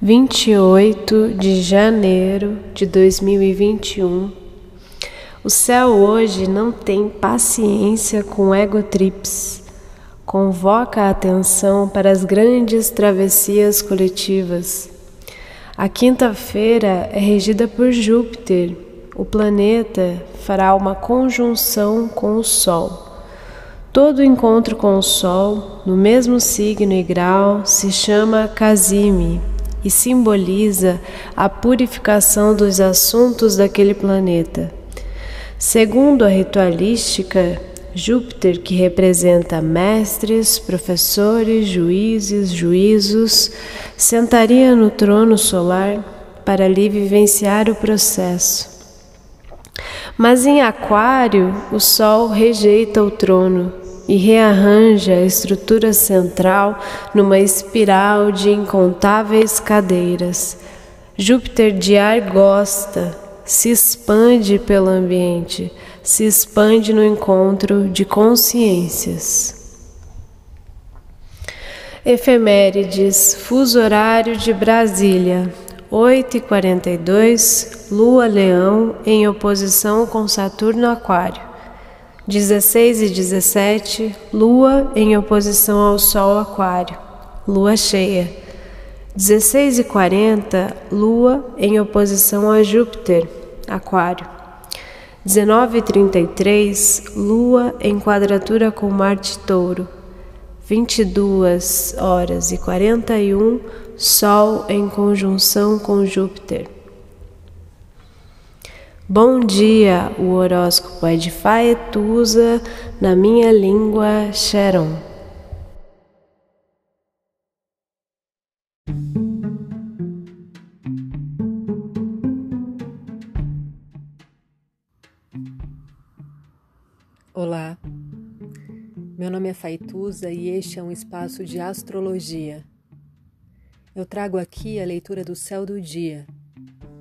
28 de janeiro de 2021. O céu hoje não tem paciência com egotrips. Convoca a atenção para as grandes travessias coletivas. A quinta-feira é regida por Júpiter. O planeta fará uma conjunção com o Sol. Todo encontro com o Sol, no mesmo signo e grau, se chama Casime e simboliza a purificação dos assuntos daquele planeta. Segundo a ritualística, Júpiter, que representa mestres, professores, juízes, juízos, sentaria no trono solar para ali vivenciar o processo. Mas em Aquário, o Sol rejeita o trono e rearranja a estrutura central numa espiral de incontáveis cadeiras. Júpiter de ar gosta, se expande pelo ambiente, se expande no encontro de consciências. Efemérides, fuso horário de Brasília, 8h42, Lua Leão em oposição com Saturno Aquário. 16 e 17, Lua em oposição ao Sol Aquário, Lua cheia. 16 e 40, Lua em oposição a Júpiter, Aquário. 19 e 33, Lua em quadratura com Marte Touro. 22 horas e 41, Sol em conjunção com Júpiter. Bom dia, o horóscopo é de Faetusa, na minha língua Sharon. Olá, meu nome é Faituza e este é um espaço de astrologia. Eu trago aqui a leitura do céu do dia